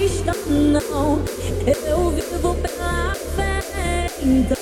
cristão, não. Eu vivo pela fé, então.